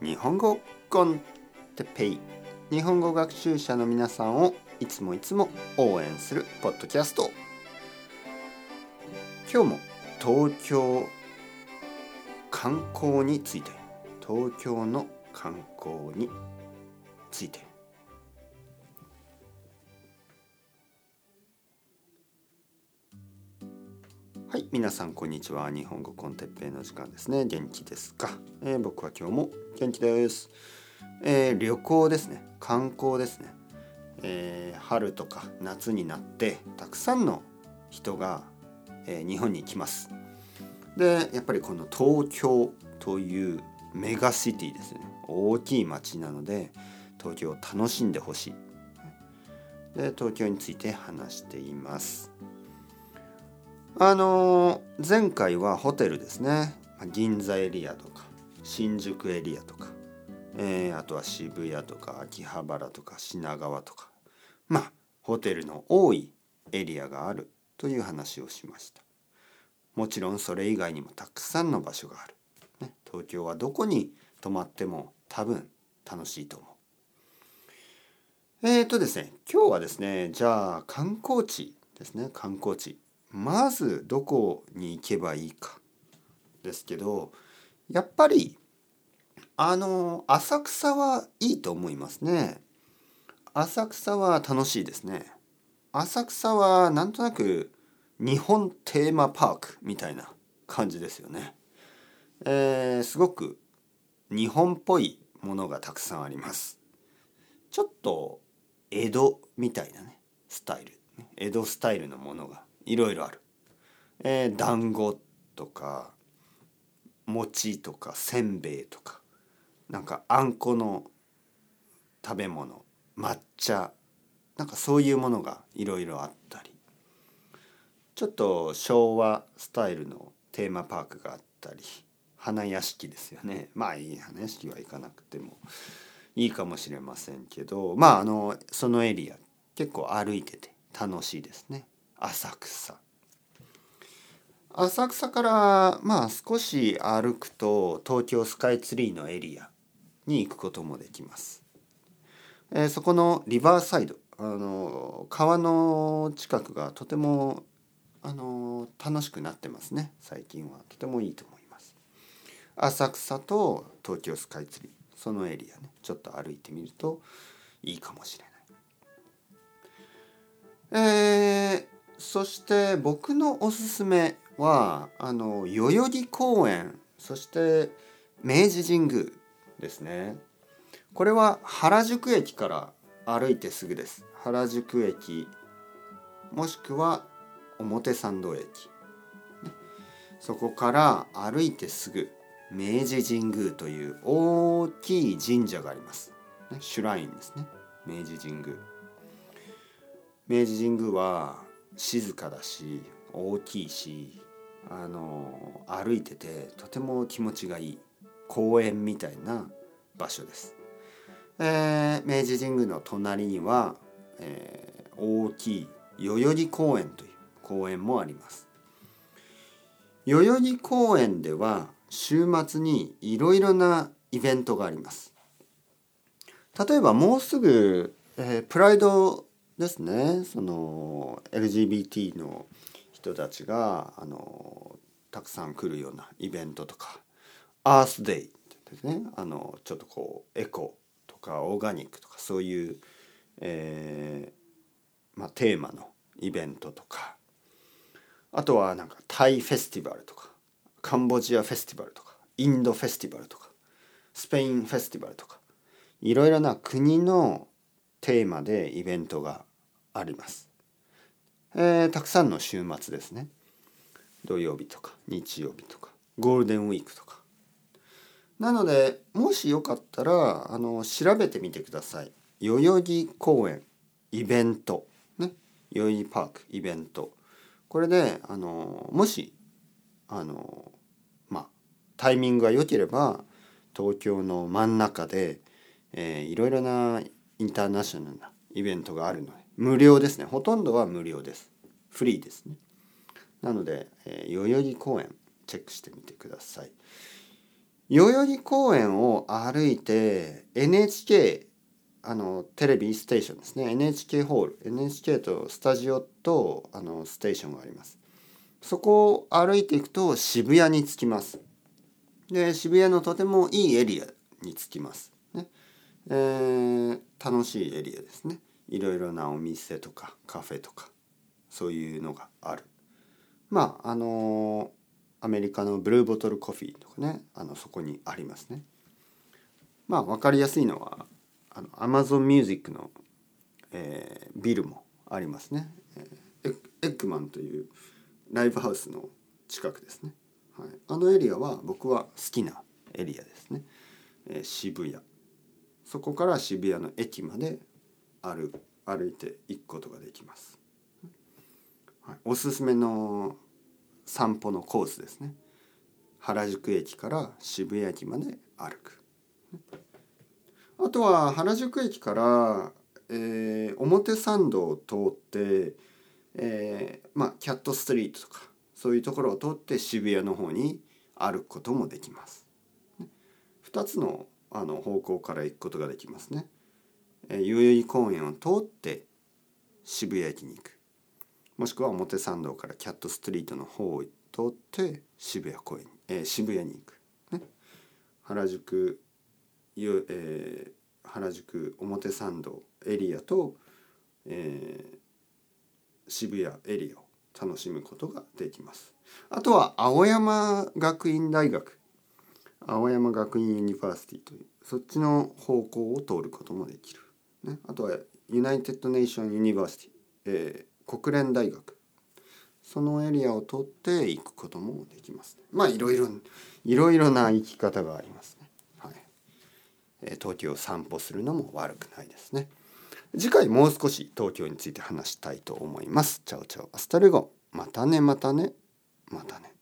日本語コンテペイ。日本語学習者の皆さんをいつもいつも応援するポッドキャスト。今日も東京観光について。東京の観光について。はい皆さんこんにちは。日本語コンテッペイの時間ですね。元気ですか、えー、僕は今日も元気です、えー、旅行ですね。観光ですね、えー、春とか夏になってたくさんの人が、え日本に来ます。でやっぱりこの東京というメガシティですね。大きい街なので東京を楽しんでほしい。で東京について話しています。あの前回はホテルですね。銀座エリアとか新宿エリアとか、えー、あとは渋谷とか秋葉原とか品川とかまあホテルの多いエリアがあるという話をしました。もちろんそれ以外にもたくさんの場所がある、ね、東京はどこに泊まっても多分楽しいと思う。えーとですね今日はですねじゃあ観光地ですね。観光地。まずどこに行けばいいかですけどやっぱりあの浅草はいいと思いますね。浅草は楽しいですね。浅草はなんとなく日本テーマパークみたいな感じですよね。えー、すごく日本っぽいものがたくさんあります。ちょっと江戸みたいなねスタイル江戸スタイルのものがいろいろある。えー、団子とか餅とかせんべいとかなんかあんこの食べ物抹茶なんかそういうものがいろいろあったりちょっと昭和スタイルのテーマパークがあったり花屋敷ですよねまあいい花屋敷は行かなくてもいいかもしれませんけどまああのそのエリア結構歩いてて楽しいですね。浅草浅草からまあ少し歩くと東京スカイツリーのエリアに行くこともできます。えー、そこのリバーサイドあの川の近くがとてもあの楽しくなってますね最近はとてもいいと思います。浅草と東京スカイツリーそのエリアねちょっと歩いてみるといいかもしれない。えー、そして僕のおすすめはあの代々木公園そして明治神宮ですね。これは原宿駅から歩いてすぐです。原宿駅もしくは表参道駅。そこから歩いてすぐ明治神宮という大きい神社があります、シュラインですね。明治神宮。明治神宮は静かだし大きいしあの歩いててとても気持ちがいい公園みたいな場所です。えー、明治神宮の隣には、えー、大きい代々木公園という公園もあります。代々木公園では週末にいろいろなイベントがあります。例えばもうすぐ、えー、プライドですね。その LGBT の人たちがあのたくさん来るようなイベントとかアースデイですね。あのちょっとこうエコとかオーガニックとかそういう、えーまあ、テーマのイベントとかあとはなんかタイフェスティバルとかカンボジアフェスティバルとかインドフェスティバルとかスペインフェスティバルとかいろいろな国のテーマでイベントがあります。えー、たくさんの週末ですね。土曜日とか日曜日とかゴールデンウィークとか。なのでもしよかったらあの調べてみてください。代々木公園イベントね代々木パークイベントこれであのもしあのまあタイミングが良ければ東京の真ん中で、えー、いろいろなインターナショナルなイベントがあるので無料ですね。ほとんどは無料です。フリーですね。なので、えー、代々木公園チェックしてみてください。代々木公園を歩いて NHK あのテレビステーションですね。NHK ホール。NHK とスタジオとあのステーションがあります。そこを歩いていくと渋谷に着きます。で渋谷のとてもいいエリアに着きます。ね、えー、楽しいエリアですね。いろいろなお店とかカフェとかそういうのがある。まああのアメリカのブルーボトルコフィーとかねあのそこにありますね。まあ分かりやすいのはあのアマゾンミュージックの、えー、ビルもありますね、えー、エッグマンというライブハウスの近くですね、はい、あのエリアは僕は好きなエリアですね、えー、渋谷。そこから渋谷の駅まで歩歩いて行くことができます、はい、おすすめの散歩のコースですね原宿駅から渋谷駅まで歩くあとは原宿駅から、えー、表参道を通って、えー、まあキャットストリートとかそういうところを通って渋谷の方に歩くこともできます。2つのあの方向から行くことができますね。代々木公園を通って渋谷駅に行くもしくは表参道からキャットストリートの方を通って渋谷公園、えー、渋谷に行く、ね、原宿えー、原宿表参道エリアと、えー、渋谷エリアを楽しむことができます。あとは青山学院大学青山学院 University というそっちの方向を通ることもできる。ね、あとは United Nation University、えー、国連大学。そのエリアを通って行くこともできます、ね。まあいろいろいろいろな行き方がありますね、はい。えー東京を散歩するのも悪くないですね。次回もう少し東京について話したいと思います。 ciao ciao hasta luego。またねまたね。またね。